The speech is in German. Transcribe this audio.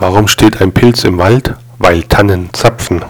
Warum steht ein Pilz im Wald? Weil Tannen zapfen.